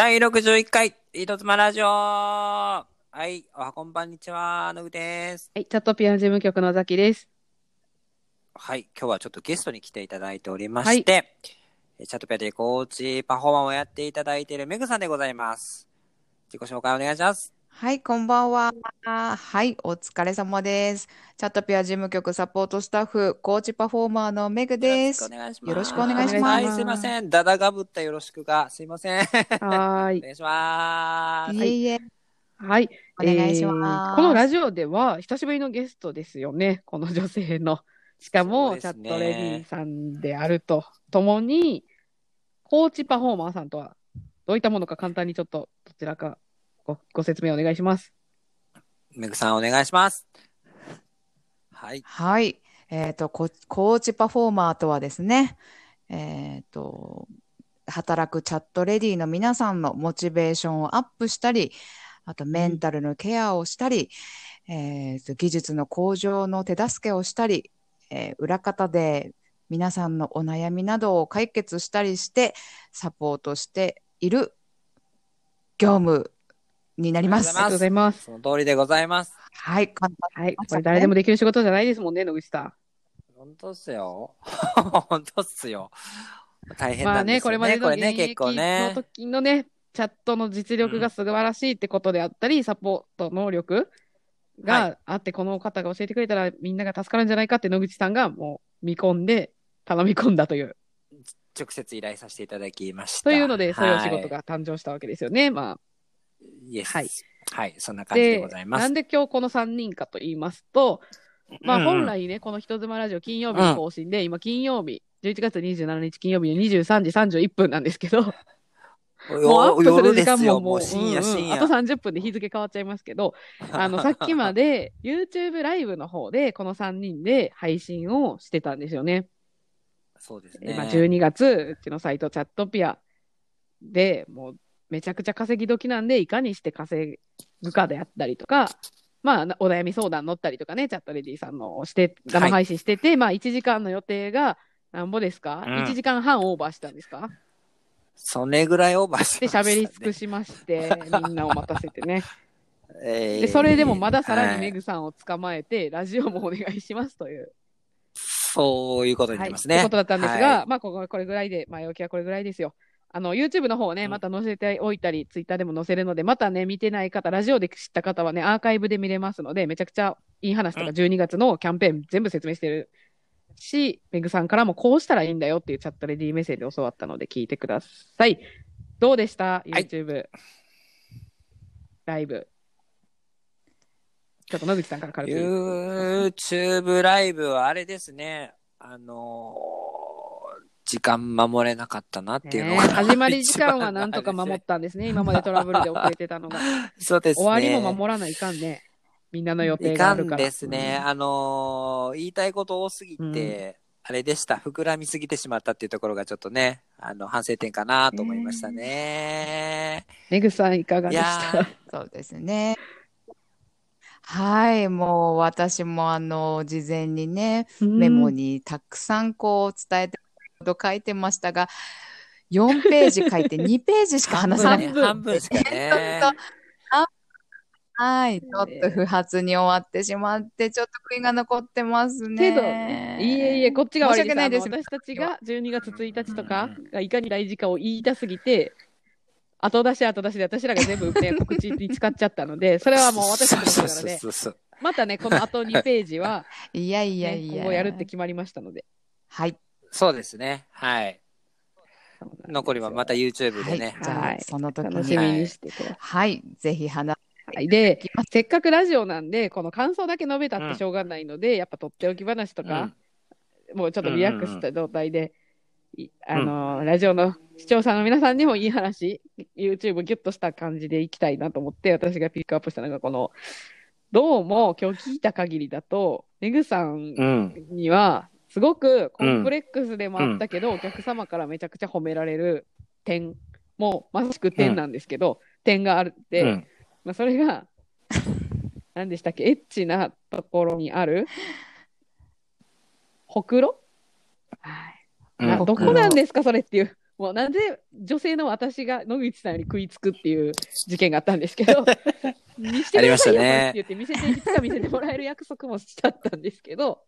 第61回、糸妻ラジオはい、おはこんばんにちは、のぐです。はい、チャットピアノ事務局のザキです。はい、今日はちょっとゲストに来ていただいておりまして、えチャットピアでコーチパフォーマーをやっていただいているメグさんでございます。自己紹介お願いします。はい、こんばんは。はい、お疲れ様です。チャットピア事務局サポートスタッフ、コーチパフォーマーのメグです。よろしくお願いします。よろしくお願いしますはい、すいません。ダダがぶったよろしくが、すいません。はーい。お願いします。いえいえ、はい。お願いしえます。ーこのラジオでは、久しぶりのゲストですよね。この女性の。しかそうも、チャットレディさんであると、ともに、コーチパフォーマーさんとは、どういったものか簡単にちょっと、どちらかごご説明お願いします。メグさんお願いします。はい。はい、えっと、ココーチパフォーマーとはですね、えっと、働くチャットレディの皆さんのモチベーションをアップしたり、あとメンタルのケアをしたり、えーと技術の向上の手助けをしたり、えー裏方で皆さんのお悩みなどを解決したりしてサポートしている業務になります。ありがとうございます。その通りでございます。はい、簡単はい。これ誰でもできる仕事じゃないですもんね、野口さ本当っすよ。本当っすよ。大ん。変まあね、なんですよね。これまでの現役のね。時のね、チャットの実力が素晴らしいってことであったり、サポート能力はがあって、この方が教えてくれたらみんなが助かるんじゃないかって野口さんがもう見込んで、頼み込んだという。直接依頼させていただきました。というので、そういうお仕事はが誕生したわけですよね。まい。イエス。はいはい。そんなあ。感じででございます。なんで今日この3人かと言いますと、まあうん本来ね、この人妻ラジオ金曜日の更新で、今金曜日、11月27日金曜日の23時31分なんですけど、もうアップする夜時。間ももう、もう深夜うんうん深夜。あと30分で日付変わっちゃいますけど、あの、さっきまで YouTube ライブの方で、この3人で配信をしてたんですよね。そうですね。でまあ、12月、うちのサイトチャットピアでもうめちゃくちゃ稼ぎ時なんで、いかにして稼ぐかであったりとか、まあ、なお悩み相談乗ったりとかね、チャットレディさんのをして、生配信してて、まあ、1時間の予定が、なんぼですか、うん ?1 時間半オーバーしたんですか？それぐらいオーバーしてね喋り尽くしまして、みんなを待たせてね。えーで、それでもまださらにメはいグさんを捕まえて、ラジオもお願いしますという。そういうことになりますね。はい、ってことだったんですが、はいまあここ、これぐらいで、前置きはこれぐらいですよ。あの、YouTube の方をね、うんまた載せておいたり、Twitter でも載せるので、またね、見てない方、ラジオで知った方はね、アーカイブで見れますので、めちゃくちゃいい話とか、うん12月のキャンペーン全部説明してるし、メグさんからもこうしたらいいんだよっていうチャットレディーメッセージで教わったので、聞いてください。どうでした？はい ?YouTube、ライブ。ちょっと野口さんから軽く。YouTube ライブはあれですね。あのー時間守れなかったなっていうのが、ね始まり時間はなんとか守ったんですね。今までトラブルで遅れてたのが。そうですね。終わりも守らないかんね。みんなの予定いかんがあるから。ですね。あのー言いたいこと多すぎて、うんあれでした。膨らみすぎてしまったっていうところがちょっとね、あの、反省点かなと思いましたね。メグさんいかがいでしやたそうですね。はい、もう私もあの、事前にね、メモに。にたくさんこう伝えてこと書いてましたが、4ページ書いて 2ページしか話さない。半分ね半分しかね。はい、ちょっと不発に終わってしまって、ちょっと悔いが残ってますね。けど、いえいえ、こっちが悪い申し訳ないです私たちが12月1日とかうんがいかに大事かを言いたすぎて、後出し後出しで私らが全部、ね、告知に使っちゃったので、それはもう私たちのことなので、そうそうそうまたね、この後2ページは、いやいやね、いや。今後やるって決まりましたので。はい。そうですね。はい。残りはまた YouTube はい。でね。はい、その時楽しみにしてください。はい。ぜひ話はい、で、せっかくラジオなんで、この感想だけ述べたってしょうがないので、やっぱとっておき話とか、もうちょっとリラックスした状態で、いあのーラジオの視聴者の皆さんにもいい話、YouTube ギュッとした感じでいきたいなと思って、私がピックアップしたのが、この、どうも今日聞いた限りだと、メグさんうん。には、すごくコンプレックスでもあったけど、お客様からめちゃくちゃ褒められる点も、まさしく点なんですけど、点があるって、うん。まあ、それが、何でしたっけ、エッチなところにある、ほくろ、はい。うん。などこなんですか、それっていう。もうなんで女性の私が野口さんより食いつくっていう事件があったんですけど、見せてくださいよって言って、見せて、いつか見せてもらえる約束もしちゃったんですけど、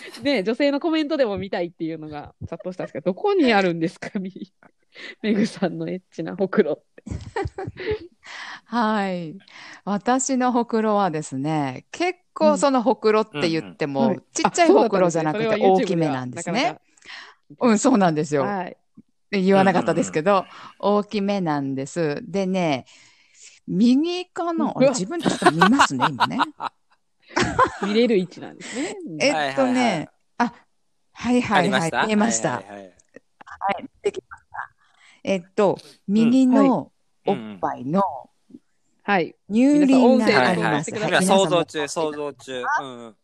ね、女性のコメントでも見たいっていうのが殺到したんですけど、どこにあるんですか、み めぐさんのエッチなほくろって。はい。私のほくろはですね、結構そのほくろって言っても、はいちっちゃいほくろじゃなくて大きめなんですね。うん、そうなんですよ。はい。言わなかったですけど、大きめなんです。でね、右かな？自分ちょっと見ますね、今ね。見れる位置なんですね。えっとね、あ、はいはいはい、見えました。はいできました。えっと、右のおっうんぱいのはい。乳輪があります。はい想像中、想像中。想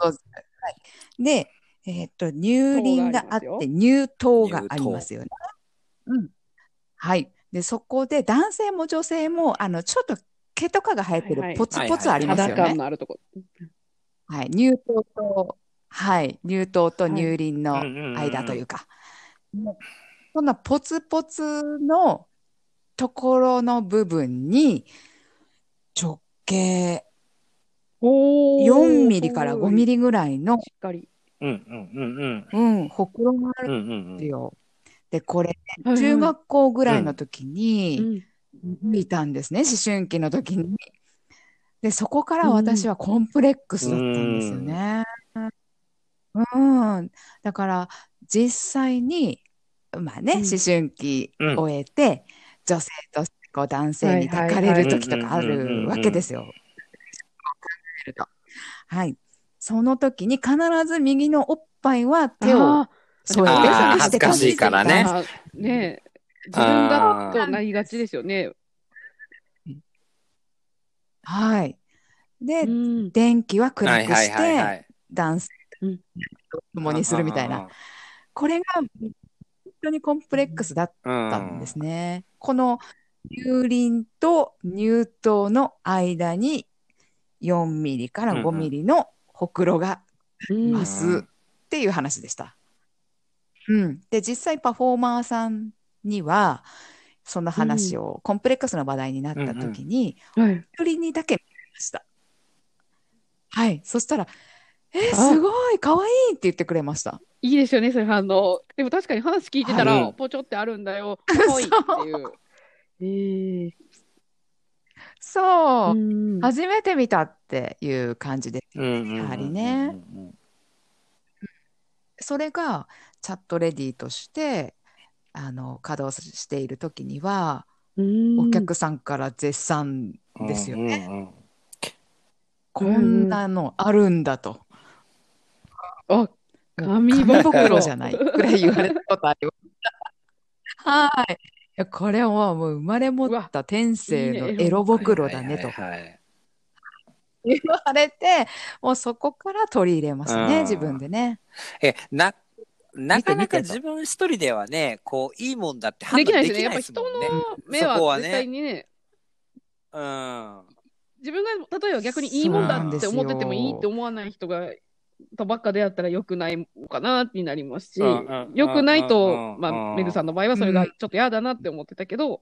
像中はい。で、えっと、乳輪があって、乳頭がありますよね。うん。はい。で、そこで男性も女性も、あの、ちょっと毛とかが生えてはいはいるポツポツありますよ肌感ね。のあるとこ。はい。乳頭と、はい。乳頭と乳輪のうんうんうんうん間というか。もうそんなポツポツのところの部分に、直径お4ミリから5ミリ。リぐらいの、しっかり。うんうんうんうん、ほくろがあるんうんんですよ。で、これ、はいはい中学校ぐらいの時うにん。見たんですね、思春期の時に。で、そこから私はコンプレックスだったんですよね。うん。だから、実際に、まあね、うん。思春期うん終えて、女性としてこう男性に抱かれる時とかあるわけですよ。考えると。はい。その時に必ず右のおっぱいは手をあ添えて恥ずかしいからね。あね。え自分だとなりがちですよね。はい。で、うん。電気は暗くして、はいはい。男性うんと共にするみたいな。これが本当にコンプレックスだっうん。たんですね。この乳輪と乳頭の間に4ミリから5ミリのほくろがうんま。すっていう話でした。うん。で、実際パフォーマーさんには、その話を、コンプレックスの話題になった時に、はい。一人にだけ見ました。はい。そしたら、え、あすごい、かわいいって言ってくれました。いいですよね、そういう反応。でも確かに話聞いてたら、はいポチョってあるんだよ。かわいいっていう。ええそう、うん初めて見たっていう感じで、うんうんうんうんやはりね。それがチャットレディとして、あの、稼働している時には、うんお客さんから絶賛ですよね。うんうんうんこんなのあるんだと。あ、紙紙袋袋じゃないくらい言われたことあります。はい。これはもう生まれ持った天性のエロ袋だねと言われて、もうそこから取り入れますね、うん自分でね。え、な、なかなか自分一人ではね、こう、いいもんだって判できない断でですね。やっぱですもんね。人の目は絶対にね、うん。自分が例えば逆にいいもんだって思っててもいいって思わない人が、とばっかでやったら良くないのかなってなりますしうんうん、良くないうんとう、んまうんあ、メグさんの場合はそれがちょっと嫌だなって思ってたけど、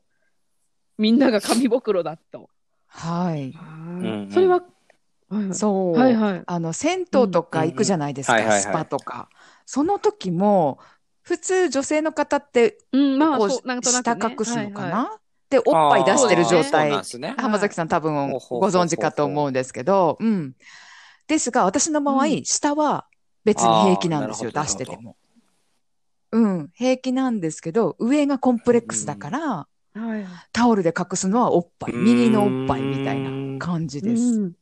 みんなが紙袋だと。はい。んそれは、はいそう。はいはい。あの、銭湯とか行くじゃないですか、うんうんはいはいはいスパとか。その時も、普通女性の方って、うん、まあ、なんとなく、ね。下隠すのかはいはいなで、おっぱい出してる状態ね。浜崎さん多分ご存知かと思うんですけど、うん。ですが、私の場合、うん下は別に平気なんですよ、出してても。うん、平気なんですけど、上がコンプレックスだから、はい。タオルで隠すのはおっぱい、うん右のおっぱいみたいな感じです。うん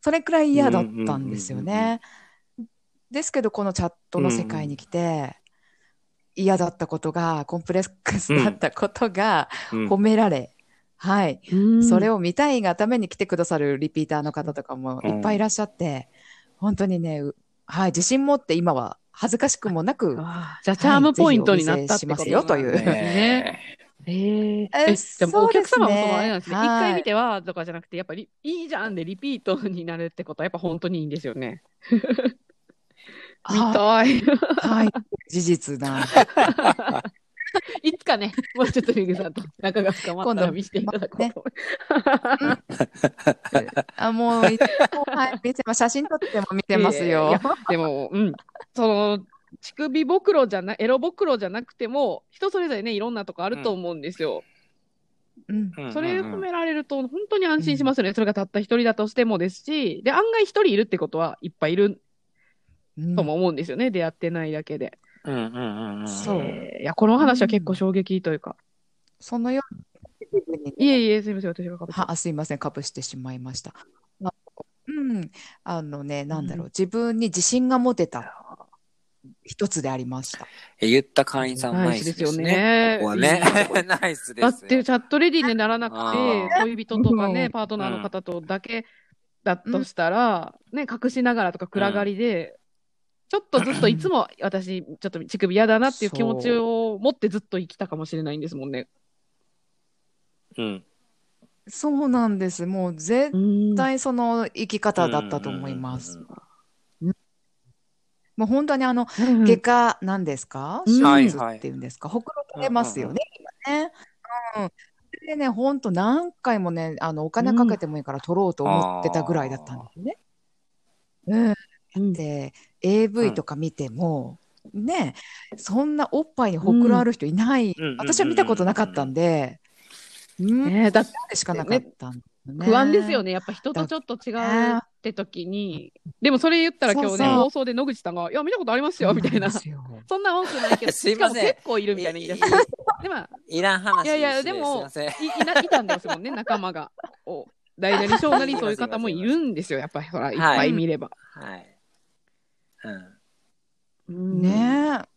それくらい嫌だったんですよね。ですけど、このチャットの世界に来て、嫌だったことが、コンプレックスだったことがうん。褒められ、はい。うん。それを見たいがために来てくださるリピーターの方とかもいっぱいいらっしゃって、本当にね、うはい、自信持って今は恥ずかしくもなく、じゃあ、チャームポイントになったしますよという。ね。えー、ええ、じゃあもうお客様もそうあれなんですね。一、はい。回見てはとかじゃなくて、やっぱりいいじゃんでリピートになるってことはやっぱ本当にいいんですよね。見あたい。はい、事実なんで。いつかね、もうちょっとリグさんと仲が深まったら見せていただこうと思います。あ、もう、いつも、はい、見てます。写真撮っても見てますいやいよや。でも、うん。その、乳首ぼくろじゃな、エロぼくろじゃなくても、人それぞれね、いろんなとこあると思うんですよ。うん。うんそれうんうん褒められると、本当に安心しますよね。それがたった一人だとしてもですし、で、案外一人いるってことはいっぱいいるうんとも思うんですよね。出会ってないだけで。うんうんうんうん。そうえーいや、この話は結構衝撃というか。そのように、いえいえ、すみません、私がかぶっては、あすいません、かぶしてしまいました。あうん。あのね、なんだろう、自分に自信が持てた一つでありました。え言った会員さんナイスですね。ここはね。ナイスですよ。だってチャットレディにならなくあて、ー恋人とかね、うんパートナーの方とだけだとしたら、ね、隠しながらとか暗がりで、ちょっとずっといつも私、ちょっと乳首嫌だなっていう気持ちを持ってずっと生きたかもしれないんですもんね。うん。そうなんです。もう絶うん対その生き方だったと思いますうん。もう本当にあの、うん外科なんですか？うん手術っていうんですか？ほくろ取れますよね、今ね。うん。でね、本当何回もね、あの、お金かけてもいいから取ろうと思ってたぐらいだったんですね。うん。うんで、AV とか見ても、ね、そんなおっぱいにほくろある人いない、うん私は見たことなかったんで、うん、ねだってでしかなかったね不安ですよね。やっぱ人とちょっと違うって時に。でもそれ言ったら今日ね、そうそう放送で野口さんが、いや、見たことありますよ、みたいな。そんな多くないけど、すいませんしかも結構いるみたいな言い出。で、まあ、いらん話いやいやすでもすい。いいないたんですもんね、仲間が。お大なり小なりそういう方もいるんですよ、やっぱり、ほら、いっぱい見れば。はい。うん。うんねえ。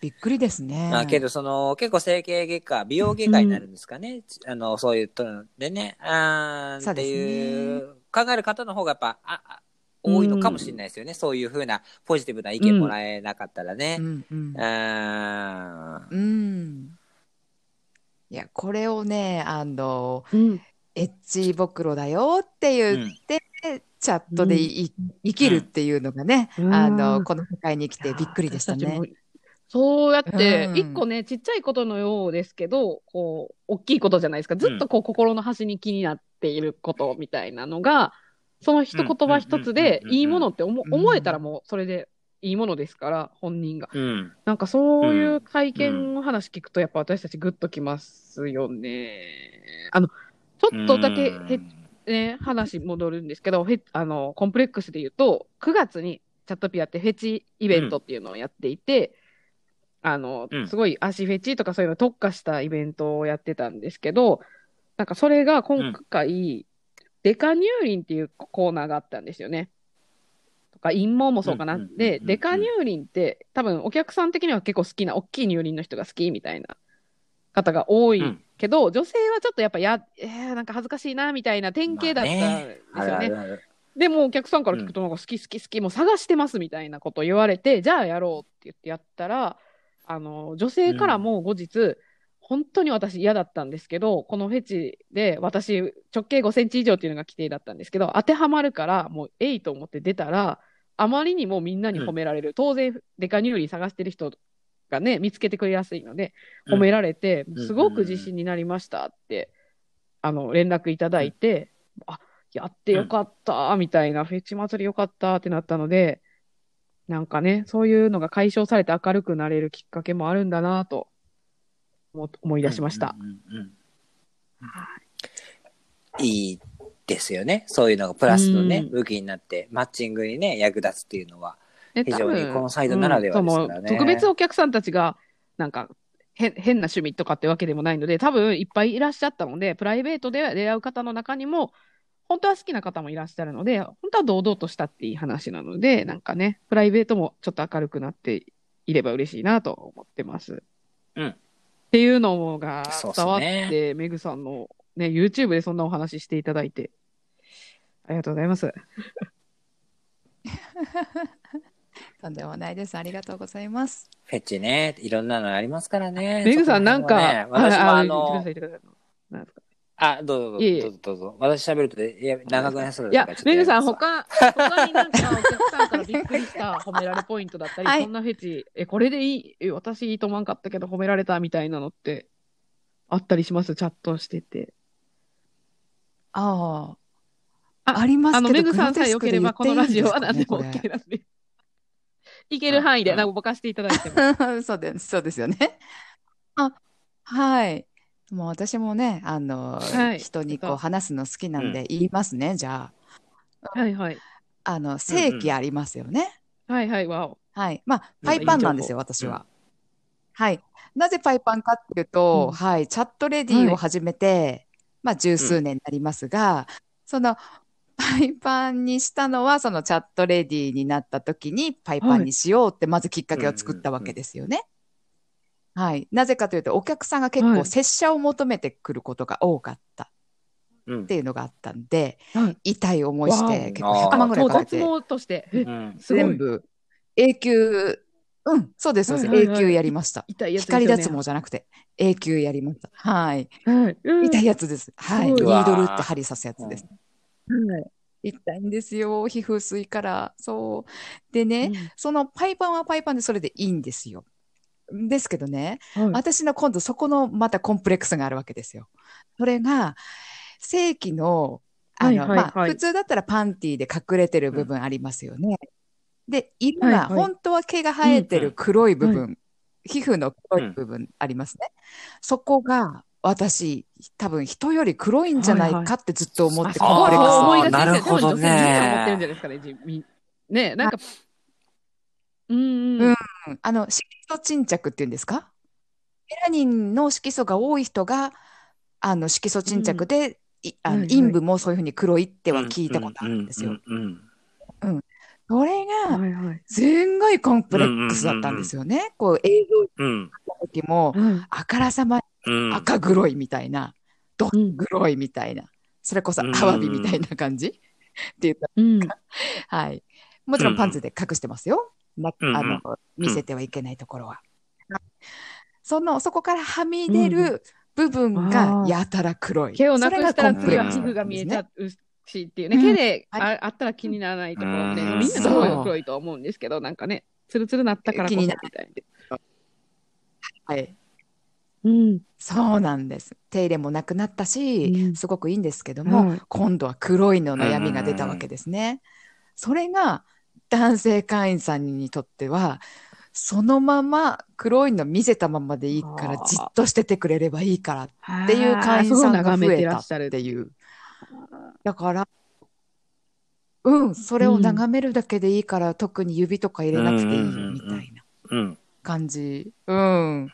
びっくりですね。まあけど、その、結構整形外科、美容外科になるんですかね。あの、そういうとでね、あーってそうねいう、考える方の方がやっぱ、あ、あ多いのかもしれないですよね。そういうふうなポジティブな意見もらえなかったらねう。んうんうん。いや、これをね、あの、うんエッチぼくろだよって言って、チャットでい、生きるっていうのがね、うん。あの、この世界に来てびっくりでしたね。そうやってう、ん。一個ね、ちっちゃいことのようですけど、こう、大きいことじゃないですか。ずっとこう、心の端に気になっていることみたいなのが、その一言葉一つでうん。うん。うん。うん。うん。いいものって思えたらもうそれでいいものですから、本人が。うん。なんかそういう体験の話聞くと、やっぱ私たちグッときますよね。あの、ちょっとだけへ、ね、話戻るんですけど、あの、コンプレックスで言うと、9月にチャットピアってフェチイベントっていうのをやっていて、あのう、んすごい足フェチとかそういうの特化したイベントをやってたんですけど、なんかそれが今回、デカニューリンっていうコーナーがあったんですよね。とか、陰謀もそうかな。うんうんうんうんで、デカニューリンって多分お客さん的には結構好きな、大きい乳輪の人が好きみたいな方が多いうんけど、女性はちょっとやっぱや、えー、なんか恥ずかしいなみたいな典型だったんですよね。あるある。でもお客さんから聞くと、なんか好き好き好き、もう探してますみたいなことを言われて、じゃあやろうって言ってやったら、あの、女性からも後日、本当に私嫌だったんですけど、このフェチで私直径5センチ以上っていうのが規定だったんですけど、当てはまるからもうえいと思って出たら、あまりにもみんなに褒められる。当然、デカニューリー探してる人がね、見つけてくれやすいので、褒められて、うんすごく自信になりましたって、あの、連絡いただいて、あ、やってよかった、みたいな、フェチ祭りよかったってなったので、なんかね、そういうのが解消されて明るくなれるきっかけもあるんだなと思思い出しました。うんうんうんうん。いいですよね。そういうのがプラスのね、うん武器になって、マッチングにね、役立つっていうのは。ね非常に多分このサイドならではですからねうん特別お客さんたちが、なんか、変変な趣味とかってわけでもないので、多分いっぱいいらっしゃったので、プライベートで出会う方の中にも、本当は好きな方もいらっしゃるので、本当は堂々としたっていい話なので、なんかね、プライベートもちょっと明るくなっていれば嬉しいなと思ってます。うんっていうのが伝わって、メグさんのね、YouTube でそんなお話していただいて、ありがとうございます。とんでもないです。ありがとうございます。フェチね、いろんなのありますからね。メグさんなんか、私もあのあ、どうぞどうえぞ、どうぞどうぞ。私喋るとね、いや、長くなりそういやだからちょっ、とメグさん、他、他になんかお客さんからびっくりした褒められポイントだったり、はいこんなフェチ、え、これでいい、え、私いいと思わんかったけど褒められたみたいなのってあったりします？チャットしてて。ああ。あありますけど、あの、メグさんさえ良ければ、このラジオは何でも OK なんで。いける範囲で、うんなんかぼかしていただいても。そうです、そうですよね。あ、はい。もう私もね、あの、はい人にこう話すの好きなんで言いますね、じゃはいはい。あ。あの、正規ありますよね。はいはい、わお。はい。まあ、パイパンなんですよ、情私は。はい。なぜパイパンかっていうと、うんはい、チャットレディはいを始めて、まあ、十数年になりますが、その、パイパンにしたのは、そのチャットレディになった時に、パイパンにしようって、まずきっかけを作ったわけですよね。はい。なぜかというと、お客さんが結構、はい拙者を求めてくることが多かったうんっていうのがあったんで、はい痛い思いしわて、お結構100万ぐらいもう脱かけて、全部、永久、うん、そうです、永久やりました。痛いやつですよね。光脱毛じゃなくて、永久やりました。はい。はい。うん痛いやつです。はい。ニードルって針刺すやつです。はい痛いんですよ。皮膚薄いから。そう。でね、うんそのパイパンはパイパンでそれでいいんですよ。ですけどね、はい私の今度そこのまたコンプレックスがあるわけですよ。それが、正規の、あの、はいはいはいまあ、普通だったらパンティーで隠れてる部分ありますよね。で、色が、本当は毛が生えてる黒い部分、うん皮膚の黒い部分ありますね。そこが、私、多分人より黒いんじゃないかってずっと思って、あコンプレックス思いがちですね。多分女性みんな思ってるんじゃないですかね。ねなんか、うんうん。うん。あの、色素沈着っていうんですか？メラニンの色素が多い人が、あの、色素沈着で、いあのはいはい陰部もそういうふうに黒いっては聞いたことあるんですよ。うんうんうんそれが、はいはい。すんごいコンプレックスだったんですよね。こう、映像うんの時も、うん。あからさまうん赤黒いみたいな、どっうん黒いみたいな、それこそうんアワビみたいな感じ？って言った。うん。はい。もちろんパンツで隠してますよ。なうんあの、見せてはいけないところは。その、そこからはみ出る部分がやたら黒い。毛をなくしたら次は皮膚が見えちゃうしっていうね。うん毛ではああったら気にならないところで、うんみんなすごい黒いと思うんですけど、なんかね、ツルツルなったからこそみ気になたいはい。な。うん。そうなんです。手入れもなくなったし、うんすごくいいんですけども、はい今度は黒いの悩みが出たわけですね。それが男性会員さんにとっては、そのまま黒いの見せたままでいいからじっとしててくれればいいからっっていう会員さんが増えたらっしゃるっていう。だから、うん、それを眺めるだけでいいから、特に指とか入れなくていいよみたいなうん感じ。うん。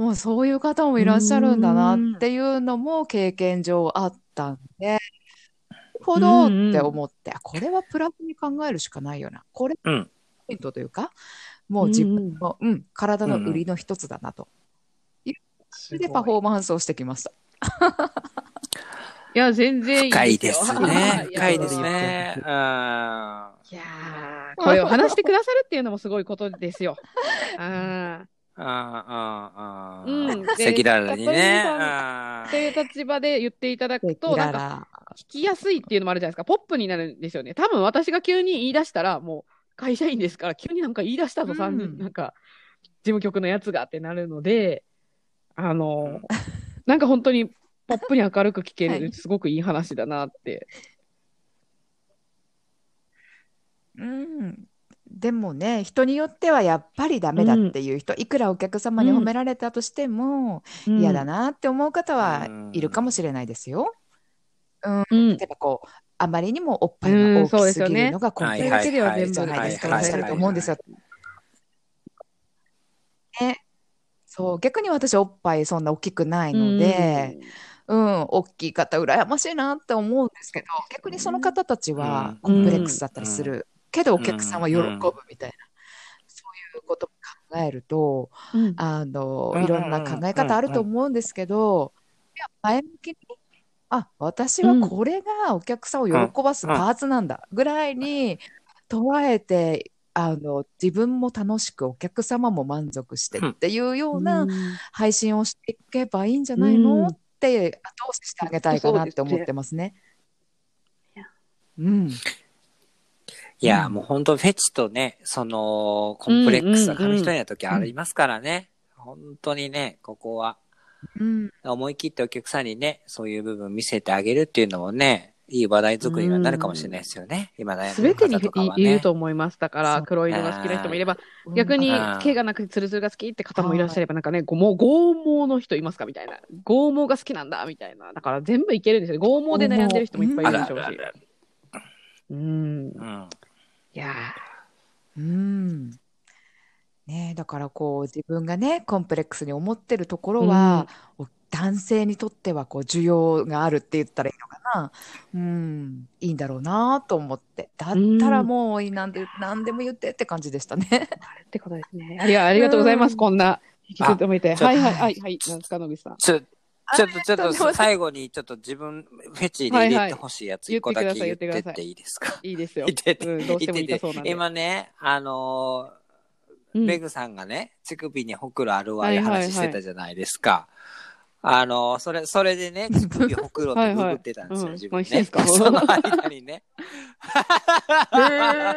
もうそういう方もいらっしゃるんだなっていうのも経験上あったんで、なるほどって思って、あこれはプラスに考えるしかないよな。これうんポイントというか、もう自分の、うん、体の売りの一つだなと。それでパフォーマンスをしてきました。いや、全然いい深いです すね。深いですね。うん。いやーこれを話してくださるっていうのもすごいことですよ。あああ、ああ、うん赤裸々にね。あ。という立場で言っていただくと、なんから聞きやすいっていうのもあるじゃないですか。ポップになるんですよね。多分私が急に言い出したら、もう会社員ですから、急になんか言い出したぞ、うんなんか、事務局のやつがってなるので、あの、なんか本当にポップに明るく聞ける、はいすごくいい話だなって。うん。でもね、人によってはやっぱりダメだっていう人、いくらお客様に褒められたとしても、嫌だなって思う方はいるかもしれないですよ。うん。例えばこう、あまりにもおっぱいが大きですぎるのがコンプレックスじゃないですか、いらっしゃると思うんですよ。ね、そう、逆に私おっぱいそんな大きくないので、うん、大きい方羨ましいなって思うんですけど、逆にその方たちはコンプレックスだったりする。けどお客さんは喜ぶみたいな、そういうことも考えると、うん。あの、うん。いろんな考え方あると思うんですけど、いや前向きに、あ、私はこれがお客さんを喜ばすパーツなんだぐらいに捉えて、あの、自分も楽しくお客様も満足してっていうような配信をしていけばいいんじゃないの、うん。っって後押ししてあげたいかなって思ってますね。うん。いや、うんもう本当フェチとね、その、コンプレックスが紙一重な時ありますからね。本当にね、ここは。うん。思い切ってお客さんにね、そういう部分見せてあげるっていうのもね、いい話題作りにはなるかもしれないですよね。今悩んでる方とかはね。言うと思います。だから黒色が好きな人もいれば、逆にうん毛がなくてツルツルが好きって方もいらっしゃれば、なんかね、ごもう剛毛の人いますかみたいな。剛毛が好きなんだみたいな。だから全部いけるんですよ。剛毛で悩んでる人もいっぱいいあるでしょうし。うん。うん。いやうん。ねえだからこう自分がね、コンプレックスに思ってるところは、お男性にとってはこう需要があるって言ったらいいのかな。うん。いいんだろうなと思って。だったらもう、なんで、なんでも言ってって感じでしたね。ーってことですね。ありがありがとうございます。うんこんな引き止めて。はいはいはいはい。なんですか、野口さん。ちょ、ちょっと、ちょっと、最後に、ちょっと自分、フェチで入れてほしいやつ一個だけ言って言っていいいですか？いいですよ。言っててうん、どうしても言いたそうなんで。今ね、あのー、うんメグさんがね、乳首にほくろあるわ、はいいう話してたじゃないですか。あのー、それ、それでね、乳首ほくろってググってたんですよ、自分ね。その間にね。あ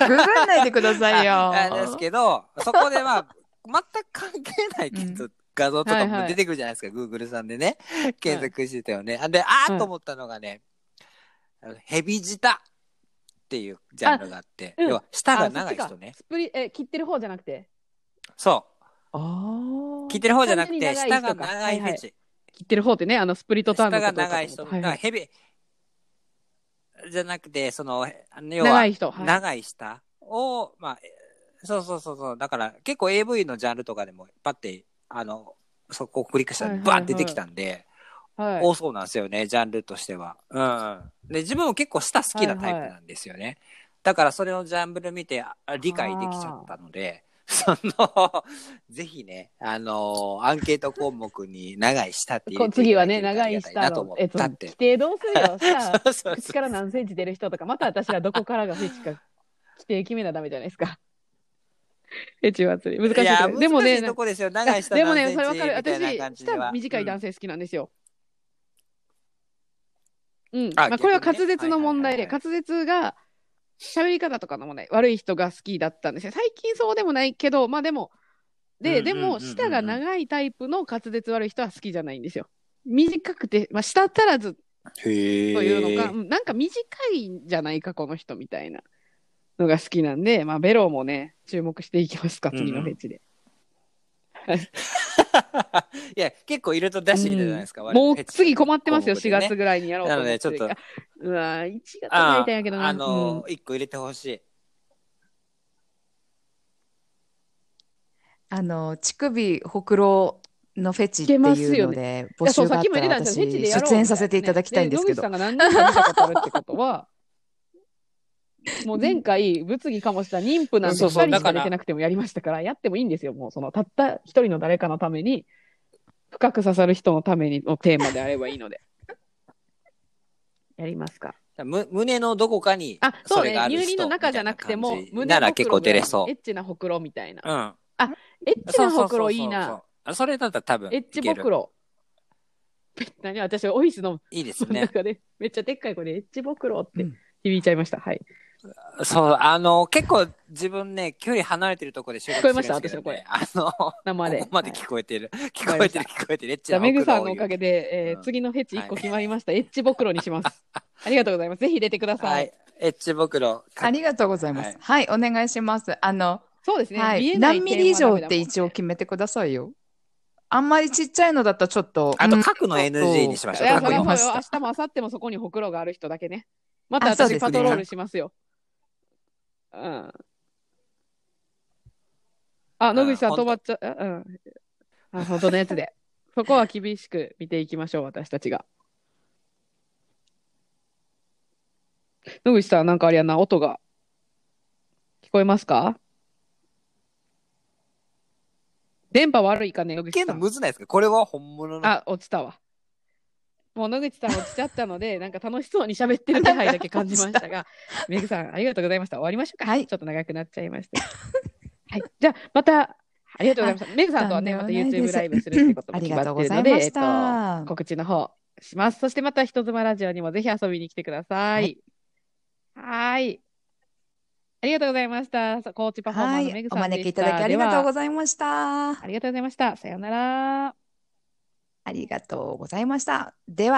ググんないでくださいよ。あですけど、そこでまあ、全く関係ないけど、画像とかも出てくるじゃないですか、Google さんでね。検索してたよね。あで、あーと思ったのがね、あのヘビ舌っていうジャンルがあって、あうん要は舌が長い人ね。スプリ、え、切ってる方じゃなくて？そああう。切ってる方じゃなくて、舌が長いフェチ。切ってる方ってね、あのスプリットターン舌がのこと長い人。はいはいヘビ、じゃなくて、その要は、長い人。はい長い舌を、まあ、えそうそうそうそう。だから結構 AV のジャンルとかでもパッて、あの、そこをクリックしたらはいはいはいバーン出てきたんで、はい。多そうなんですよね、ジャンルとしては。うん。で、自分も結構舌好きなタイプなんですよね。だからそれをジャンル見てあ理解できちゃったので、その、ぜひね、あのアンケート項目に長い舌って入これてい次はね、長い下のえっと、規。定どうするよ。さ そうそう口から何センチ出る人とか、また私らどこからがフェチか、規定決めなダメじゃないですか。フェチ祭り。難しい。でもね難しい、とこですよ。長い舌でもね、それわかる。私、じでは舌短い男性好きなんですよ。うん。あまあ、これは滑舌の問題で、滑舌が、喋り方とかの問題、悪い人が好きだったんですよ。最近そうでもないけど、まあでも、で、でも、うんうんうんうんうん舌が長いタイプの滑舌悪い人は好きじゃないんですよ。短くて、まあ、舌足らずへえ。というのか、うんなんか短いんじゃないか、この人みたいなのが好きなんで、まあ、ベロもね、注目していきますか、次のフェチで。いや、結構いると出してきたじゃないですか。我々もう次困ってますよ、4ね月ぐらいにやろうと。なのでちょっとあうわー、1月りたいんやけどな。あのうん一個入れてほしい。あの、乳首、ほくろのフェチっていうよので、募集があったら私、出演させていただきたいんですけどで野口さ。んが何人か見たことあるってことは、もう前回、物議かもした妊婦なんて2そうそう人しか出てなくてもやりましたから、やってもいいんですよ。もうその、たった一人の誰かのために、深く刺さる人のためにのテーマであればいいので。やりますか。む胸のどこかにあ、そうねれが。ある人乳輪の中じゃなくても胸なら結構出れそうエ。ッチなほくろみたいな。うん。エッチなほくろいいな。それだったら多分エッチ。ぼくろ。何？私、オフィスのいいですね。中で、めっちゃでっかい声で、エッチぼくろってうん響いちゃいました。はい。そう、あの、結構自分ね、距離離れてるところで収録聞こえました？してるんですけどね私のあの、生で。ここまではい聞こえてる。聞こえてる、聞こえてる。エッチじゃあ、なメグさんのおかげで、えーうん次のフェチ1個決まりました。エッチぼくろにします。ありがとうございます。ぜひ入れてくださ。はいい。エッチ袋。ありがとうございます。はい、お願いします。あの、そうですね。はい、何ミリ以上って一応決めてくださいよ。あんまりちっちゃいのだったらちょっと。あと、うん書くの NG にしましょう。明日も明後日もそこにほくろがある人だけね。また私パトロールしますよ。うん。あ、野口さんうん止まっちゃう。うん。あ、本当のやつで。そこは厳しく見ていきましょう、私たちが。野口さん、なんかあれやな、音が。聞こえますか？電波悪いかね、野口けどさん。むずないですか？これは本物の。あ、落ちたわ。もう野口さん落ちちゃったので、なんか楽しそうに喋ってる気配だけ感じましたが、メグさん、ありがとうございました。終わりましょうか。はいちょっと長くなっちゃいました。はい。じゃあ、またありがとうございました。メグさんとはね、また YouTube ライブするってこともあり決まってるので、えっ。と、告知の方します。そしてまた人妻ラジオにもぜひ遊びに来てください。はーい。ありがとうございました。コーチパフォーマはーのメグ、さんでした。招きいただきありがとうございました。ありがとうございました。さようなら。ありがとうございました。では。